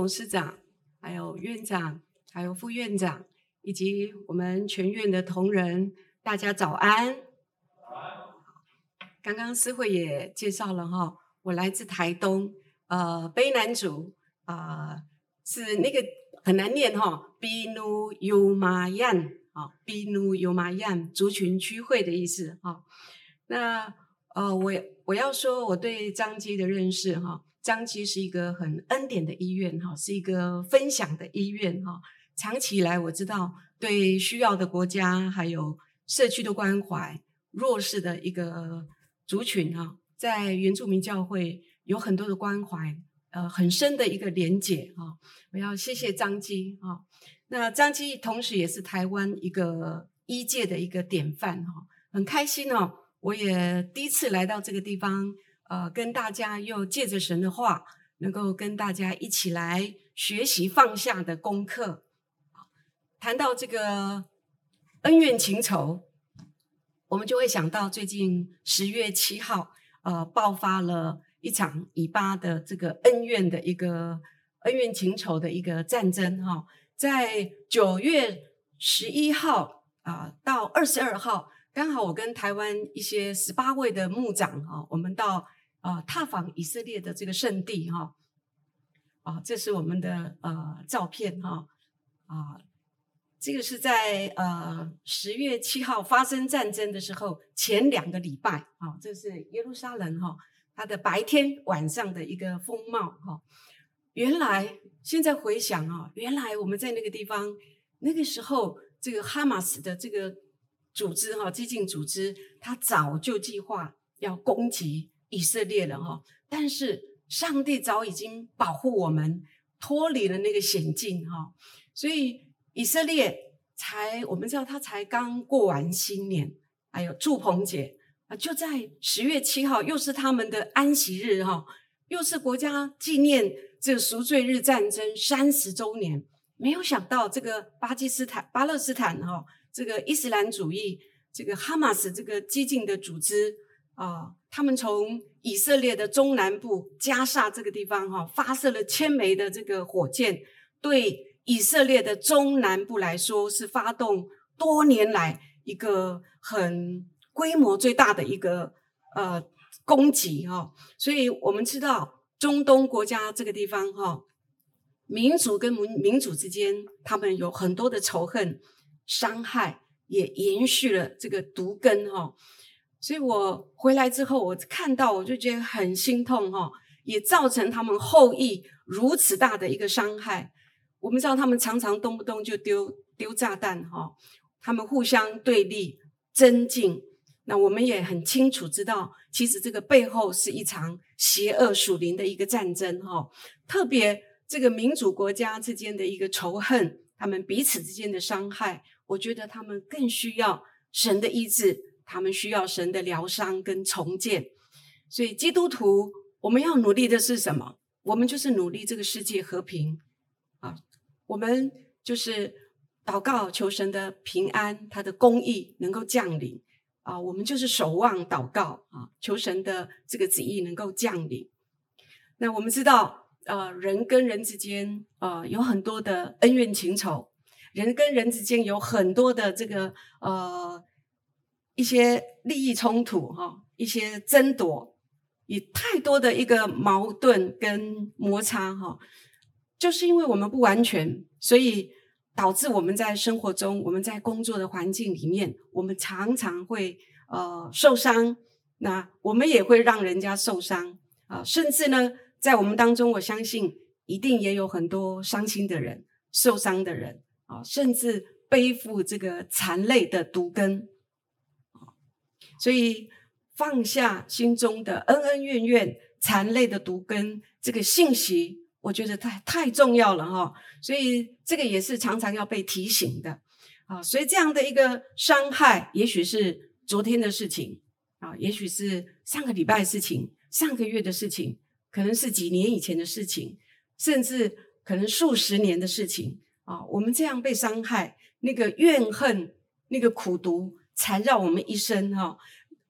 董事长，还有院长，还有副院长，以及我们全院的同仁，大家早安。刚刚诗慧也介绍了哈，我来自台东，呃，卑南族啊、呃，是那个很难念哈，Binu Yumayan，啊，Binu Yumayan 族群区会的意思哈。那呃，我我要说我对张基的认识哈。张基是一个很恩典的医院哈，是一个分享的医院哈。长期以来，我知道对需要的国家还有社区的关怀，弱势的一个族群哈，在原住民教会有很多的关怀，呃，很深的一个连结哈。我要谢谢张基哈。那张基同时也是台湾一个医界的一个典范哈，很开心哦，我也第一次来到这个地方。呃，跟大家又借着神的话，能够跟大家一起来学习放下的功课。谈到这个恩怨情仇，我们就会想到最近十月七号，呃，爆发了一场以巴的这个恩怨的一个恩怨情仇的一个战争。哈，在九月十一号啊到二十二号，刚好我跟台湾一些十八位的牧长哈，我们到。啊、呃，踏访以色列的这个圣地哈，啊、这是我们的呃照片哈，啊、这个是在呃十月七号发生战争的时候前两个礼拜啊、这是耶路撒冷哈、呃，它的白天晚上的一个风貌哈、原来现在回想啊、原来我们在那个地方那个时候，这个哈马斯的这个组织哈、激进组织，他早就计划要攻击。以色列了哈，但是上帝早已经保护我们脱离了那个险境哈，所以以色列才我们知道他才刚过完新年，还有祝鹏姐啊，就在十月七号，又是他们的安息日哈，又是国家纪念这个赎罪日战争三十周年。没有想到这个巴基斯坦、巴勒斯坦哈，这个伊斯兰主义这个哈马斯这个激进的组织啊。他们从以色列的中南部加萨这个地方哈，发射了千枚的这个火箭，对以色列的中南部来说是发动多年来一个很规模最大的一个呃攻击哈。所以我们知道中东国家这个地方哈，民族跟民民族之间，他们有很多的仇恨、伤害，也延续了这个毒根哈。所以我回来之后，我看到我就觉得很心痛哈，也造成他们后裔如此大的一个伤害。我们知道他们常常动不动就丢丢炸弹哈，他们互相对立争竞。那我们也很清楚知道，其实这个背后是一场邪恶属灵的一个战争哈。特别这个民主国家之间的一个仇恨，他们彼此之间的伤害，我觉得他们更需要神的医治。他们需要神的疗伤跟重建，所以基督徒我们要努力的是什么？我们就是努力这个世界和平啊！我们就是祷告求神的平安，他的公义能够降临啊！我们就是守望祷告啊，求神的这个旨意能够降临。那我们知道，呃，人跟人之间呃有很多的恩怨情仇，人跟人之间有很多的这个呃。一些利益冲突，哈，一些争夺，也太多的一个矛盾跟摩擦，哈，就是因为我们不完全，所以导致我们在生活中，我们在工作的环境里面，我们常常会呃受伤，那我们也会让人家受伤啊，甚至呢，在我们当中，我相信一定也有很多伤心的人、受伤的人啊，甚至背负这个残累的毒根。所以放下心中的恩恩怨怨、残累的毒根，这个信息我觉得太太重要了哈。所以这个也是常常要被提醒的啊。所以这样的一个伤害，也许是昨天的事情啊，也许是上个礼拜的事情、上个月的事情，可能是几年以前的事情，甚至可能数十年的事情啊。我们这样被伤害，那个怨恨，那个苦毒。缠绕我们一生哈，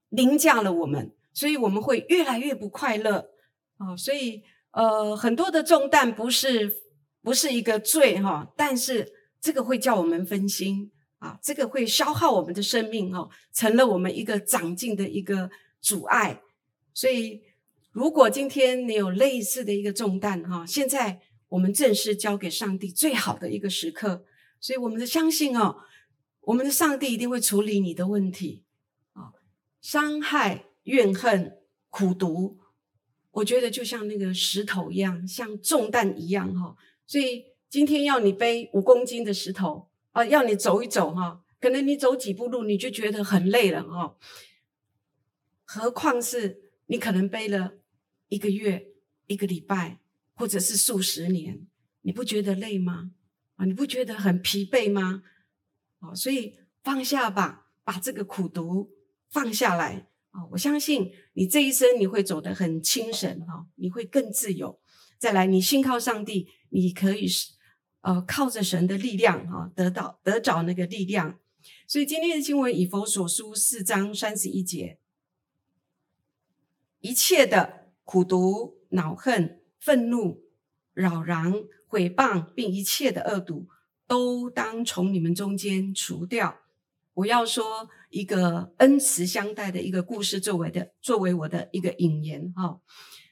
凌驾了我们，所以我们会越来越不快乐啊！所以呃，很多的重担不是不是一个罪哈，但是这个会叫我们分心啊，这个会消耗我们的生命哈，成了我们一个长进的一个阻碍。所以，如果今天你有类似的一个重担哈，现在我们正是交给上帝最好的一个时刻，所以我们的相信哦，我们的上帝一定会处理你的问题啊，伤害、怨恨、苦毒。我觉得就像那个石头一样，像重担一样哈，所以今天要你背五公斤的石头啊，要你走一走哈，可能你走几步路你就觉得很累了哈，何况是你可能背了一个月、一个礼拜，或者是数十年，你不觉得累吗？啊，你不觉得很疲惫吗？啊，所以放下吧，把这个苦毒放下来。啊，我相信你这一生你会走得很轻省哈，你会更自由。再来，你信靠上帝，你可以是呃靠着神的力量哈，得到得着那个力量。所以今天的经文以弗所书四章三十一节，一切的苦毒、恼恨、愤怒、扰攘、毁谤，并一切的恶毒，都当从你们中间除掉。我要说一个恩慈相待的一个故事，作为的作为我的一个引言哈。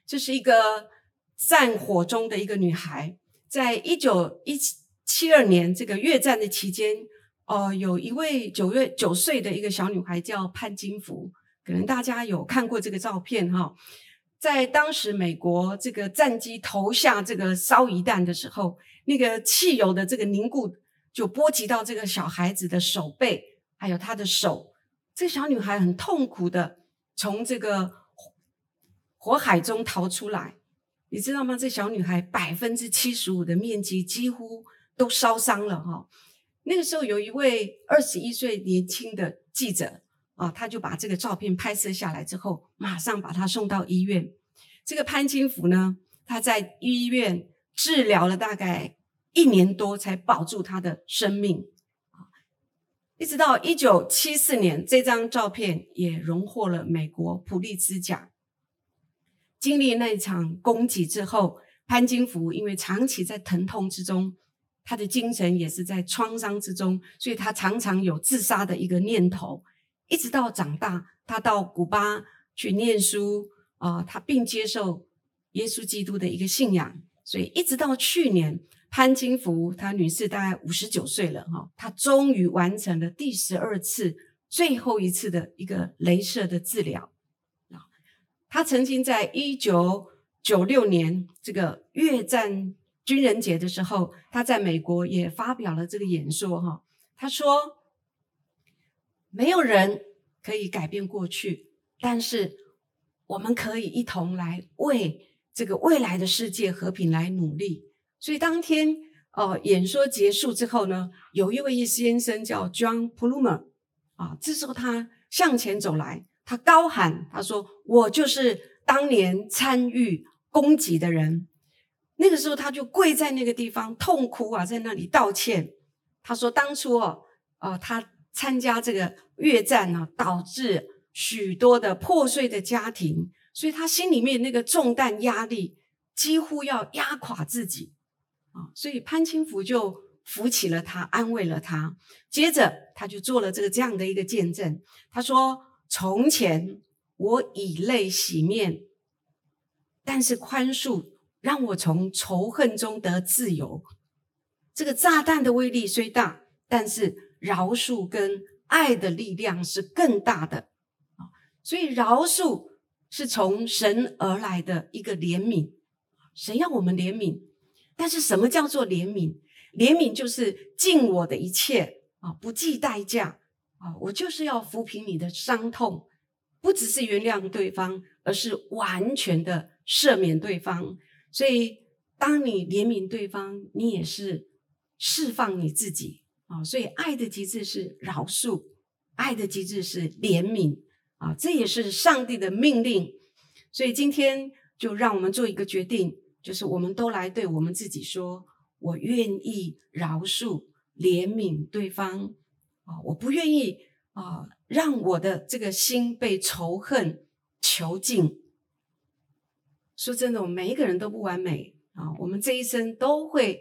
这是一个战火中的一个女孩，在一九一七二年这个越战的期间，呃，有一位九月九岁的一个小女孩叫潘金福，可能大家有看过这个照片哈。在当时美国这个战机投下这个烧夷弹的时候，那个汽油的这个凝固就波及到这个小孩子的手背。还有她的手，这小女孩很痛苦的从这个火海中逃出来，你知道吗？这小女孩百分之七十五的面积几乎都烧伤了哈。那个时候有一位二十一岁年轻的记者啊，他就把这个照片拍摄下来之后，马上把她送到医院。这个潘金福呢，她在医院治疗了大概一年多，才保住他的生命。一直到一九七四年，这张照片也荣获了美国普利兹奖。经历那场攻击之后，潘金福因为长期在疼痛之中，他的精神也是在创伤之中，所以他常常有自杀的一个念头。一直到长大，他到古巴去念书啊、他并接受耶稣基督的一个信仰，所以一直到去年。潘金福，他女士大概五十九岁了哈，她终于完成了第十二次、最后一次的一个镭射的治疗啊。她曾经在一九九六年这个越战军人节的时候，她在美国也发表了这个演说哈。她说：“没有人可以改变过去，但是我们可以一同来为这个未来的世界和平来努力。”所以当天，呃，演说结束之后呢，有一位先生叫 John Plumer，啊，这时候他向前走来，他高喊，他说：“我就是当年参与攻击的人。”那个时候他就跪在那个地方痛哭啊，在那里道歉。他说：“当初哦，呃，他参加这个越战呢，导致许多的破碎的家庭，所以他心里面那个重担压力几乎要压垮自己。”所以潘清福就扶起了他，安慰了他。接着，他就做了这个这样的一个见证。他说：“从前我以泪洗面，但是宽恕让我从仇恨中得自由。这个炸弹的威力虽大，但是饶恕跟爱的力量是更大的。所以饶恕是从神而来的一个怜悯，神要我们怜悯。”但是什么叫做怜悯？怜悯就是尽我的一切啊，不计代价啊，我就是要抚平你的伤痛，不只是原谅对方，而是完全的赦免对方。所以，当你怜悯对方，你也是释放你自己啊。所以，爱的极致是饶恕，爱的极致是怜悯啊，这也是上帝的命令。所以，今天就让我们做一个决定。就是我们都来对我们自己说：“我愿意饶恕、怜悯对方啊！我不愿意啊，让我的这个心被仇恨囚禁。说真的，我们每一个人都不完美啊，我们这一生都会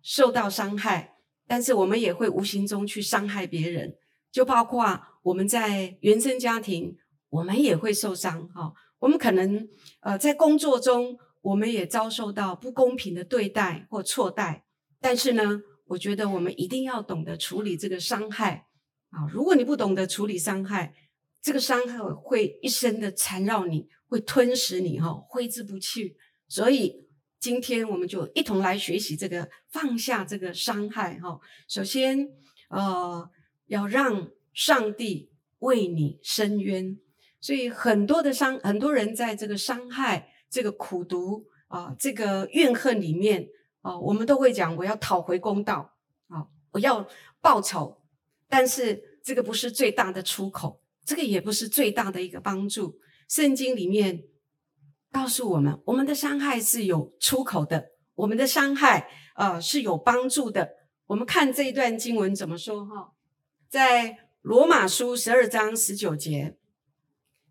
受到伤害，但是我们也会无形中去伤害别人，就包括我们在原生家庭，我们也会受伤哈。我们可能呃在工作中，我们也遭受到不公平的对待或错待，但是呢，我觉得我们一定要懂得处理这个伤害啊！如果你不懂得处理伤害，这个伤害会一生的缠绕你，会吞噬你，哈，挥之不去。所以今天我们就一同来学习这个放下这个伤害，哈。首先，呃，要让上帝为你伸冤。所以很多的伤，很多人在这个伤害、这个苦读啊、这个怨恨里面。啊，我们都会讲，我要讨回公道，啊，我要报仇，但是这个不是最大的出口，这个也不是最大的一个帮助。圣经里面告诉我们，我们的伤害是有出口的，我们的伤害呃是有帮助的。我们看这一段经文怎么说哈，在罗马书十二章十九节，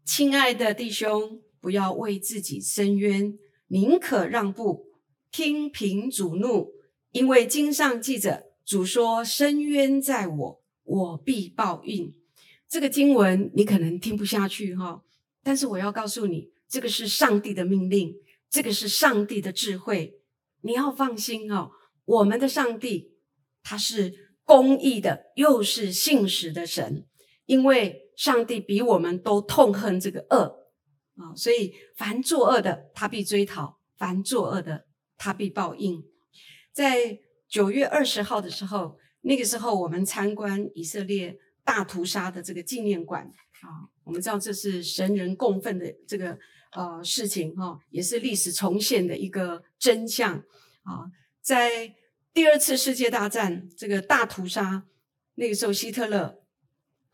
亲爱的弟兄，不要为自己伸冤，宁可让步。听凭主怒，因为经上记着，主说：“伸冤在我，我必报应。”这个经文你可能听不下去哈，但是我要告诉你，这个是上帝的命令，这个是上帝的智慧，你要放心哦。我们的上帝他是公义的，又是信实的神，因为上帝比我们都痛恨这个恶啊，所以凡作恶的，他必追讨；凡作恶的，他必报应。在九月二十号的时候，那个时候我们参观以色列大屠杀的这个纪念馆啊，我们知道这是神人共愤的这个呃事情哈，也是历史重现的一个真相啊。在第二次世界大战这个大屠杀，那个时候希特勒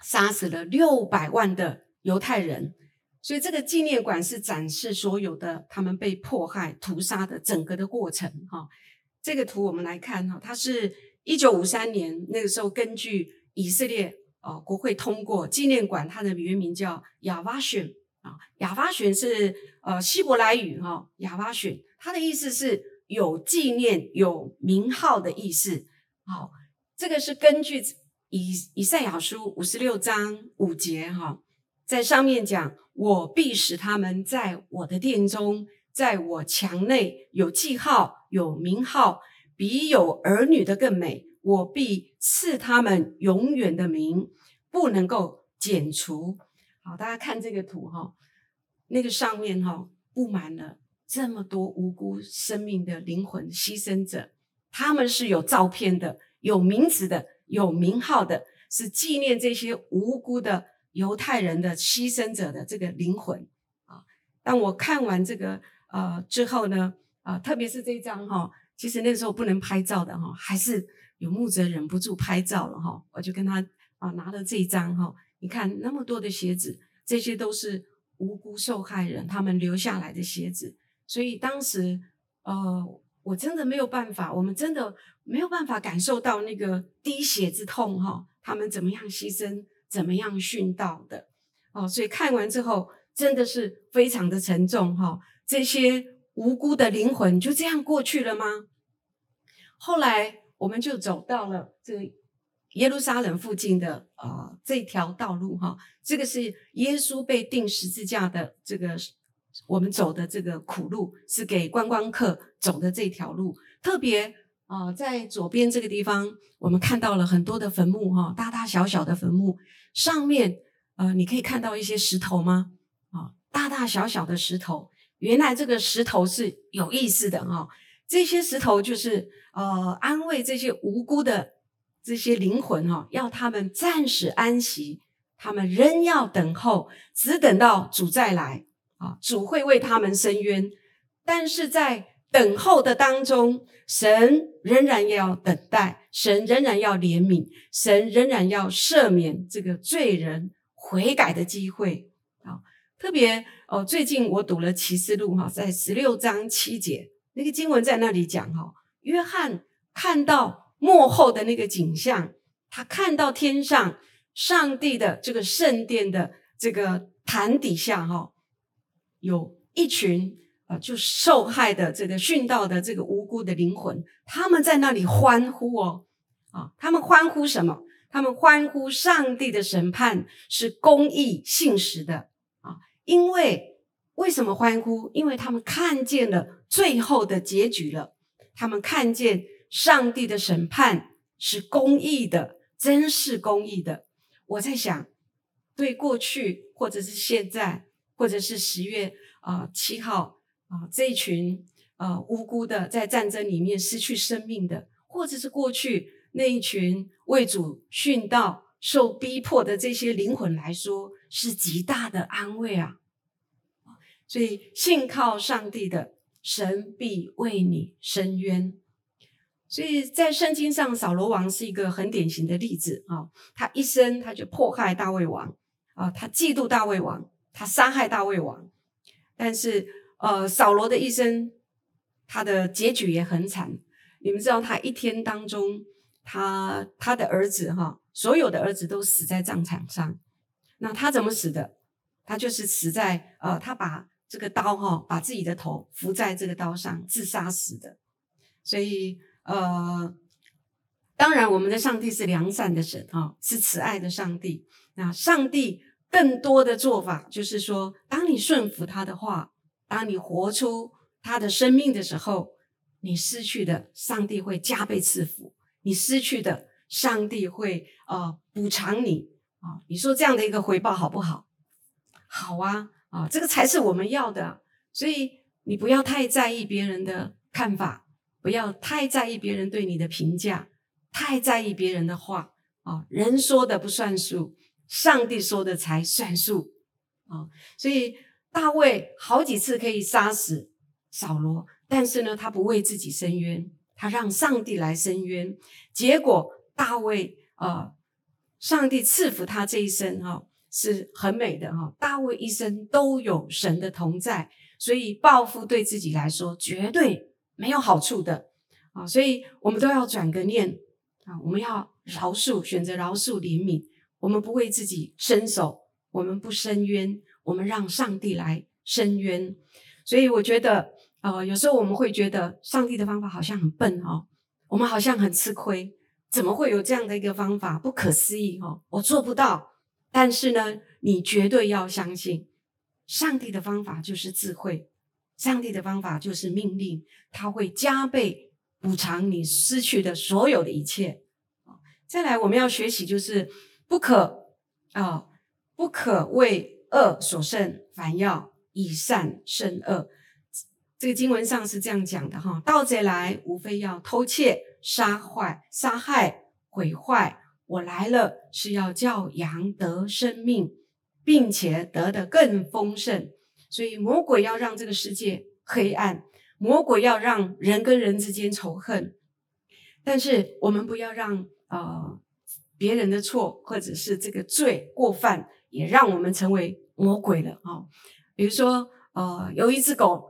杀死了六百万的犹太人。所以这个纪念馆是展示所有的他们被迫害、屠杀的整个的过程。哈，这个图我们来看哈，它是一九五三年那个时候根据以色列啊国会通过纪念馆，它的原名叫亚瓦选啊，亚瓦选是呃希伯来语哈，亚瓦选它的意思是有纪念、有名号的意思。好，这个是根据以以赛亚书五十六章五节哈，在上面讲。我必使他们在我的殿中，在我墙内有记号、有名号，比有儿女的更美。我必赐他们永远的名，不能够剪除。好，大家看这个图哈，那个上面哈布满了这么多无辜生命的灵魂牺牲者，他们是有照片的、有名字的、有名号的，是纪念这些无辜的。犹太人的牺牲者的这个灵魂啊，当我看完这个呃之后呢，啊、特别是这一张哈，其实那时候不能拍照的哈，还是有牧者忍不住拍照了哈，我就跟他啊拿了这一张哈，你看那么多的鞋子，这些都是无辜受害人他们留下来的鞋子，所以当时呃我真的没有办法，我们真的没有办法感受到那个滴血之痛哈，他们怎么样牺牲。怎么样殉道的哦？所以看完之后真的是非常的沉重哈、哦。这些无辜的灵魂就这样过去了吗？后来我们就走到了这耶路撒冷附近的啊、这条道路哈、这个是耶稣被钉十字架的这个我们走的这个苦路，是给观光客走的这条路，特别。啊、在左边这个地方，我们看到了很多的坟墓，哈，大大小小的坟墓，上面，呃，你可以看到一些石头吗？啊、大大小小的石头，原来这个石头是有意思的，哈、这些石头就是，呃，安慰这些无辜的这些灵魂，哈、要他们暂时安息，他们仍要等候，只等到主再来，啊、主会为他们伸冤，但是在。等候的当中，神仍然要等待，神仍然要怜悯，神仍然要赦免这个罪人悔改的机会。啊，特别哦，最近我读了启示录哈，在十六章七节那个经文在那里讲哈，约翰看到幕后的那个景象，他看到天上上帝的这个圣殿的这个坛底下哈，有一群。呃，就受害的这个殉道的这个无辜的灵魂，他们在那里欢呼哦，啊，他们欢呼什么？他们欢呼上帝的审判是公义信实的啊！因为为什么欢呼？因为他们看见了最后的结局了，他们看见上帝的审判是公义的，真是公义的。我在想，对过去或者是现在，或者是十月啊七号。啊，这一群呃无辜的在战争里面失去生命的，或者是过去那一群为主殉道、受逼迫的这些灵魂来说，是极大的安慰啊！所以信靠上帝的神必为你伸冤。所以在圣经上，扫罗王是一个很典型的例子啊，他一生他就迫害大卫王啊，他嫉妒大卫王，他杀害大卫王，但是。呃，扫罗的一生，他的结局也很惨。你们知道，他一天当中，他他的儿子哈，所有的儿子都死在战场上。那他怎么死的？他就是死在呃，他把这个刀哈，把自己的头伏在这个刀上自杀死的。所以呃，当然，我们的上帝是良善的神哈，是慈爱的上帝。那上帝更多的做法就是说，当你顺服他的话。当你活出他的生命的时候，你失去的，上帝会加倍赐福；你失去的，上帝会呃补偿你啊。你说这样的一个回报好不好？好啊，啊，这个才是我们要的。所以你不要太在意别人的看法，不要太在意别人对你的评价，太在意别人的话啊。人说的不算数，上帝说的才算数啊。所以。大卫好几次可以杀死扫罗，但是呢，他不为自己伸冤，他让上帝来伸冤。结果大卫呃，上帝赐福他这一生哈、哦，是很美的哈、哦。大卫一生都有神的同在，所以报复对自己来说绝对没有好处的啊。所以我们都要转个念啊，我们要饶恕，选择饶恕怜悯。我们不为自己伸手，我们不伸冤。我们让上帝来伸冤，所以我觉得，呃，有时候我们会觉得上帝的方法好像很笨哦，我们好像很吃亏，怎么会有这样的一个方法？不可思议哦，我做不到。但是呢，你绝对要相信，上帝的方法就是智慧，上帝的方法就是命令，他会加倍补偿你失去的所有的一切。再来，我们要学习就是不可啊、不可为。恶所胜，凡要以善胜恶。这个经文上是这样讲的哈：盗贼来，无非要偷窃、杀坏、杀害、毁坏。我来了，是要叫羊得生命，并且得的更丰盛。所以魔鬼要让这个世界黑暗，魔鬼要让人跟人之间仇恨。但是我们不要让呃别人的错，或者是这个罪过犯。也让我们成为魔鬼了啊！比如说，呃，有一只狗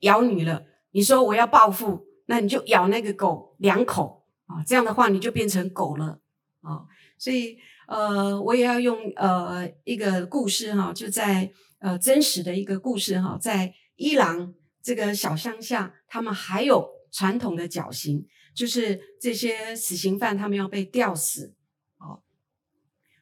咬你了，你说我要报复，那你就咬那个狗两口啊，这样的话你就变成狗了啊！所以，呃，我也要用呃一个故事哈，就在呃真实的一个故事哈，在伊朗这个小乡下，他们还有传统的绞刑，就是这些死刑犯他们要被吊死。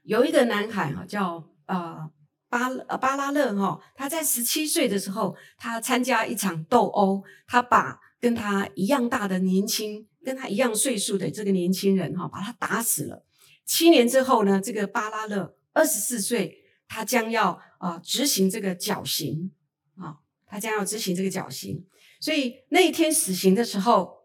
有一个男孩哈，叫呃巴呃巴拉勒哈，他在十七岁的时候，他参加一场斗殴，他把跟他一样大的年轻、跟他一样岁数的这个年轻人哈，把他打死了。七年之后呢，这个巴拉勒二十四岁，他将要啊、执行这个绞刑啊，他将要执行这个绞刑。所以那一天死刑的时候，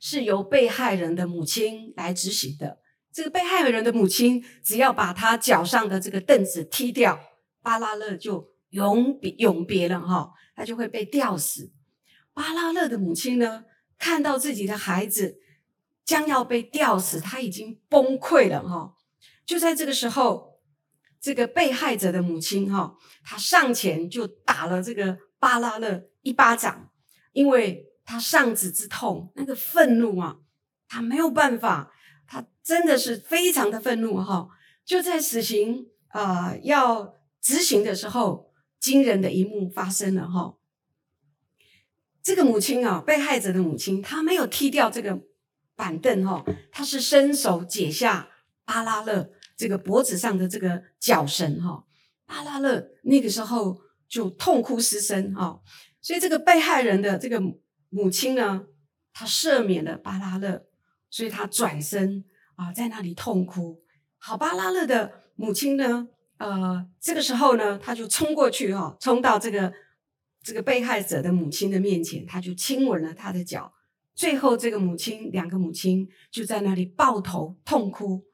是由被害人的母亲来执行的。这个被害人的母亲只要把他脚上的这个凳子踢掉，巴拉勒就永别永别了哈，他就会被吊死。巴拉勒的母亲呢，看到自己的孩子将要被吊死，他已经崩溃了哈。就在这个时候，这个被害者的母亲哈，他上前就打了这个巴拉勒一巴掌，因为他丧子之痛，那个愤怒啊，他没有办法。他真的是非常的愤怒哈！就在死刑啊、要执行的时候，惊人的一幕发生了哈！这个母亲啊，被害者的母亲，她没有踢掉这个板凳哈，她是伸手解下巴拉勒这个脖子上的这个绞绳哈。巴拉勒那个时候就痛哭失声啊，所以这个被害人的这个母亲呢，她赦免了巴拉勒，所以他转身啊，在那里痛哭。好，巴拉勒的母亲呢，呃，这个时候呢，他就冲过去哈，冲到这个这个被害者的母亲的面前，他就亲吻了她的脚。最后，这个母亲两个母亲就在那里抱头痛哭。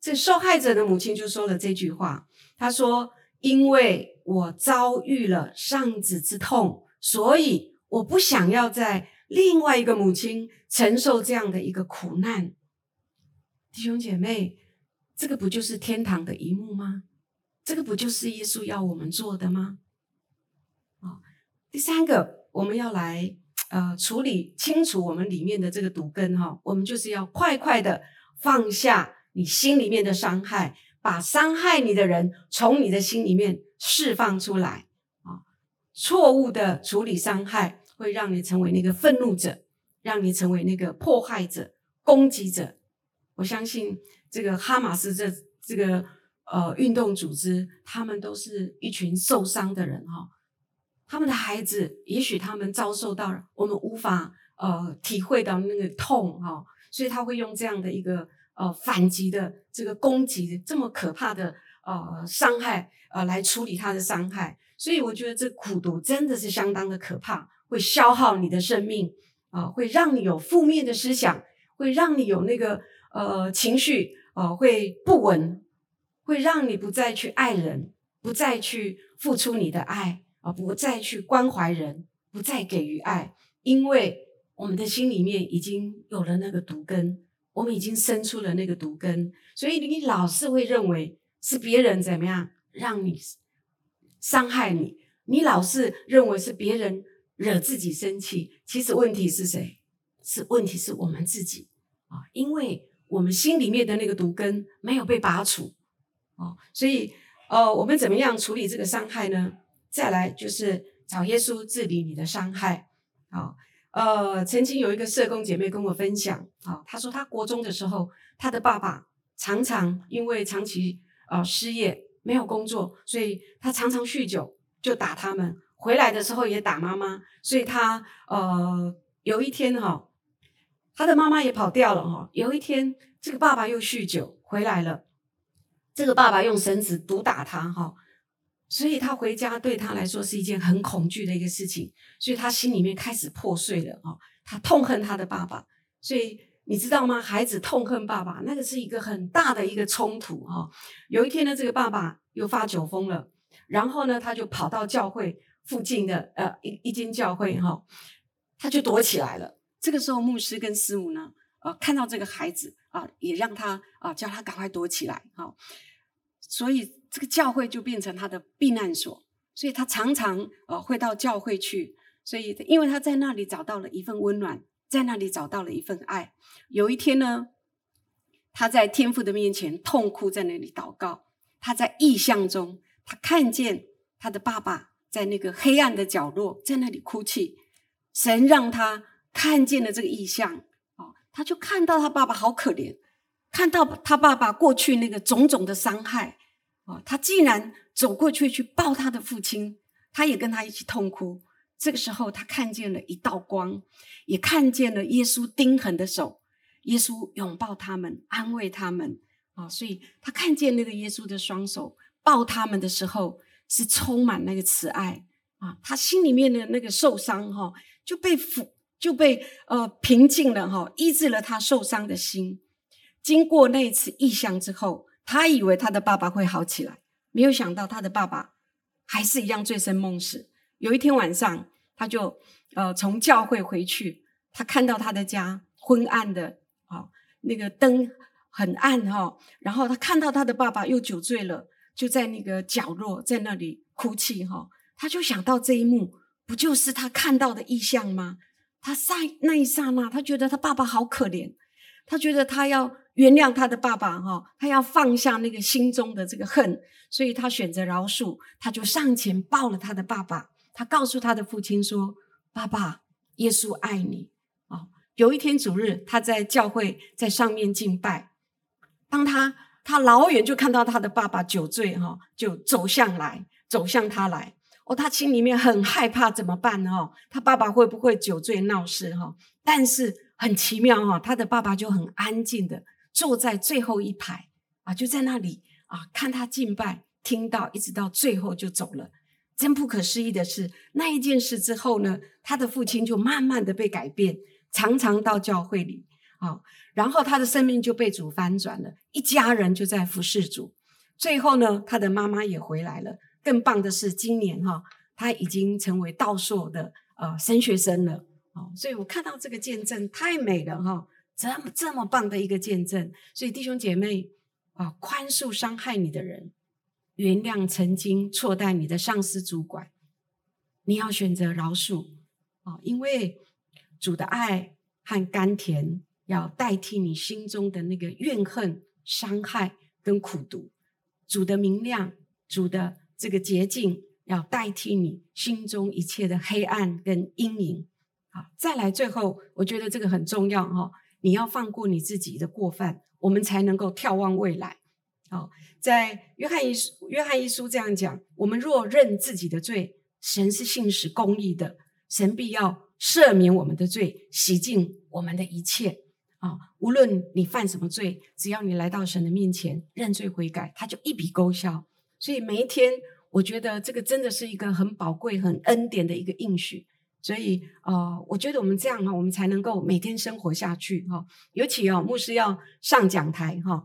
这受害者的母亲就说了这句话，她说。因为我遭遇了丧子之痛，所以我不想要在另外一个母亲承受这样的一个苦难。弟兄姐妹，这个不就是天堂的一幕吗？这个不就是耶稣要我们做的吗？啊，第三个，我们要来呃处理清楚我们里面的这个毒根哈，我们就是要快快的放下你心里面的伤害。把伤害你的人从你的心里面释放出来啊！错误的处理伤害，会让你成为那个愤怒者，让你成为那个迫害者、攻击者。我相信这个哈马斯这这个呃运动组织，他们都是一群受伤的人哈。他们的孩子，也许他们遭受到我们无法呃体会到那个痛哈，所以他会用这样的一个。呃，反击的这个攻击，这么可怕的呃伤害，呃，来处理他的伤害，所以我觉得这苦毒真的是相当的可怕，会消耗你的生命，啊、会让你有负面的思想，会让你有那个呃情绪，啊，会不稳，会让你不再去爱人，不再去付出你的爱，啊、不再去关怀人，不再给予爱，因为我们的心里面已经有了那个毒根。我们已经生出了那个毒根，所以你老是会认为是别人怎么样让你伤害你，你老是认为是别人惹自己生气。其实问题是谁？是问题是我们自己啊，因为我们心里面的那个毒根没有被拔除哦，所以呃，我们怎么样处理这个伤害呢？再来就是找耶稣治理你的伤害啊。呃，曾经有一个社工姐妹跟我分享啊，她说她国中的时候，她的爸爸常常因为长期呃失业没有工作，所以他常常酗酒，就打他们。回来的时候也打妈妈，所以他呃有一天哈，他的妈妈也跑掉了哈。有一天，这个爸爸又酗酒回来了，这个爸爸用绳子毒打他哈。所以他回家对他来说是一件很恐惧的一个事情，所以他心里面开始破碎了哈！他痛恨他的爸爸，所以你知道吗？孩子痛恨爸爸，那个是一个很大的一个冲突哈。有一天呢，这个爸爸又发酒疯了，然后呢，他就跑到教会附近的呃一一间教会哈，他就躲起来了。这个时候，牧师跟师母呢，呃，看到这个孩子啊，也让他啊叫他赶快躲起来哈。所以这个教会就变成他的避难所，所以他常常呃会到教会去。所以因为他在那里找到了一份温暖，在那里找到了一份爱。有一天呢，他在天父的面前痛哭，在那里祷告。他在异象中，他看见他的爸爸在那个黑暗的角落，在那里哭泣。神让他看见了这个异象，哦，他就看到他爸爸好可怜。看到他爸爸过去那个种种的伤害，哦，他竟然走过去去抱他的父亲，他也跟他一起痛哭。这个时候，他看见了一道光，也看见了耶稣钉痕的手，耶稣拥抱他们，安慰他们，啊，所以他看见那个耶稣的双手抱他们的时候，是充满那个慈爱啊，他心里面的那个受伤哈就被抚就被呃平静了哈，医治了他受伤的心。经过那一次异象之后，他以为他的爸爸会好起来，没有想到他的爸爸还是一样醉生梦死。有一天晚上，他就呃从教会回去，他看到他的家昏暗的啊、哦，那个灯很暗哈、哦，然后他看到他的爸爸又酒醉了，就在那个角落在那里哭泣哈、他就想到这一幕，不就是他看到的异象吗？他在那一刹那，他觉得他爸爸好可怜，他觉得他要。原谅他的爸爸，哈，他要放下那个心中的这个恨，所以他选择饶恕，他就上前抱了他的爸爸，他告诉他的父亲说：“爸爸，耶稣爱你。啊，有一天主日，他在教会在上面敬拜，当他他老远就看到他的爸爸酒醉，哈，就走向来，走向他来。哦，他心里面很害怕，怎么办呢？哦，他爸爸会不会酒醉闹事？哈，但是很奇妙，哈，他的爸爸就很安静的坐在最后一排，啊，就在那里啊，看他敬拜，听到一直到最后就走了。真不可思议的是，那一件事之后呢，他的父亲就慢慢的被改变，常常到教会里啊，然后他的生命就被主翻转了，一家人就在服侍主。最后呢，他的妈妈也回来了。更棒的是，今年哈，他已经成为道硕的呃神学生了。哦，所以我看到这个见证太美了哈，这么这么棒的一个见证。所以弟兄姐妹啊，宽恕伤害你的人。原谅曾经错待你的上司主管，你要选择饶恕啊！因为主的爱和甘甜要代替你心中的那个怨恨、伤害跟苦毒。主的明亮，主的这个洁净，要代替你心中一切的黑暗跟阴影。好，再来最后，我觉得这个很重要哈！你要放过你自己的过犯，我们才能够眺望未来。好，在约翰一书，约翰一书这样讲：我们若认自己的罪，神是信实公义的，神必要赦免我们的罪，洗净我们的一切。啊，无论你犯什么罪，只要你来到神的面前认罪悔改，他就一笔勾销。所以每一天，我觉得这个真的是一个很宝贵、很恩典的一个应许。所以，呃，我觉得我们这样哈，我们才能够每天生活下去哈。尤其哦，牧师要上讲台哈，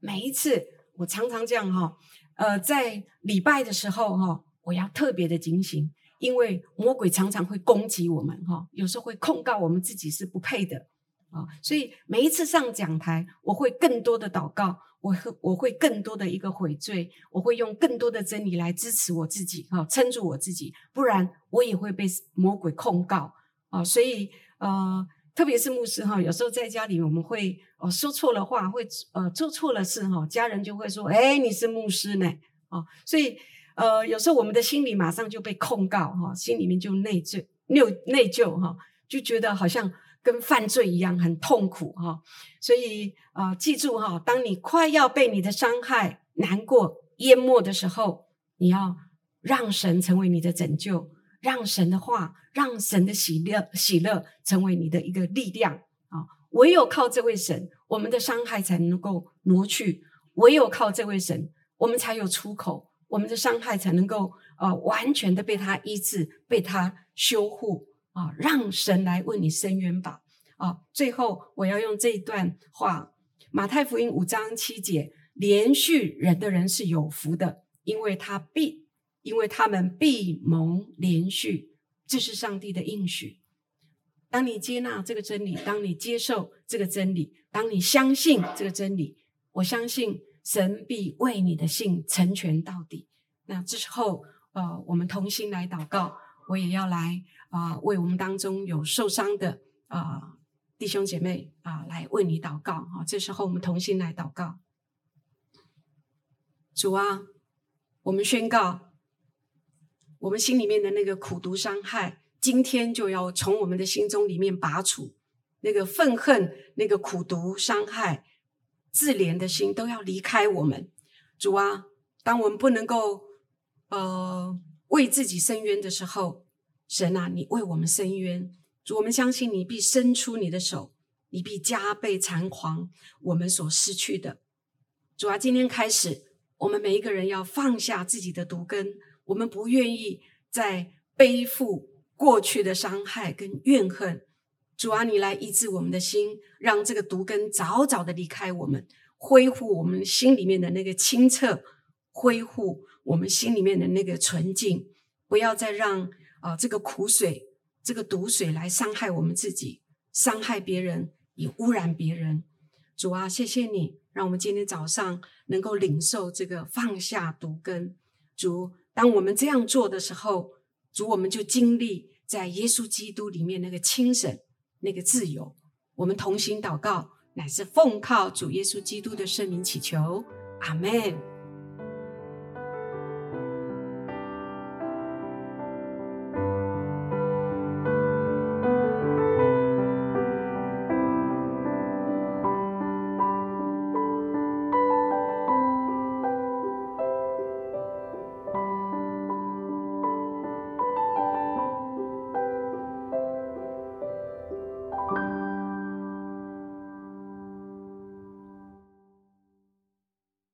每一次。我常常这样哈，呃，在礼拜的时候哈，我要特别的警醒，因为魔鬼常常会攻击我们哈，有时候会控告我们自己是不配的啊，所以每一次上讲台，我会更多的祷告，我会我会更多的一个悔罪，我会用更多的真理来支持我自己哈，撑住我自己，不然我也会被魔鬼控告啊，所以呃。特别是牧师哈，有时候在家里我们会哦说错了话，会呃做错了事哈，家人就会说：“哎，你是牧师呢。”啊，所以呃有时候我们的心里马上就被控告哈，心里面就内疚、内内疚哈，就觉得好像跟犯罪一样，很痛苦哈。所以啊，记住哈，当你快要被你的伤害、难过淹没的时候，你要让神成为你的拯救。让神的话，让神的喜乐、喜乐成为你的一个力量啊！唯有靠这位神，我们的伤害才能够挪去；唯有靠这位神，我们才有出口，我们的伤害才能够呃完全的被他医治、被他修护啊！让神来为你伸冤吧啊！最后，我要用这一段话，《马太福音》五章七节：连续人的人是有福的，因为他必。因为他们必蒙连续，这是上帝的应许。当你接纳这个真理，当你接受这个真理，当你相信这个真理，我相信神必为你的信成全到底。那这时候，呃，我们同心来祷告，我也要来啊、为我们当中有受伤的啊、弟兄姐妹啊、呃，来为你祷告啊。这时候，我们同心来祷告，主啊，我们宣告。我们心里面的那个苦毒伤害，今天就要从我们的心中里面拔除那个愤恨、那个苦毒伤害、自怜的心，都要离开我们。主啊，当我们不能够呃为自己伸冤的时候，神啊，你为我们伸冤。主，我们相信你必伸出你的手，你必加倍偿还我们所失去的。主啊，今天开始，我们每一个人要放下自己的毒根。我们不愿意再背负过去的伤害跟怨恨，主啊，你来医治我们的心，让这个毒根早早的离开我们，恢复我们心里面的那个清澈，恢复我们心里面的那个纯净，不要再让啊、呃、这个苦水、这个毒水来伤害我们自己，伤害别人，也污染别人。主啊，谢谢你，让我们今天早上能够领受这个放下毒根，主。当我们这样做的时候，主，我们就经历在耶稣基督里面那个清省、那个自由。我们同心祷告，乃是奉靠主耶稣基督的圣名祈求，阿门。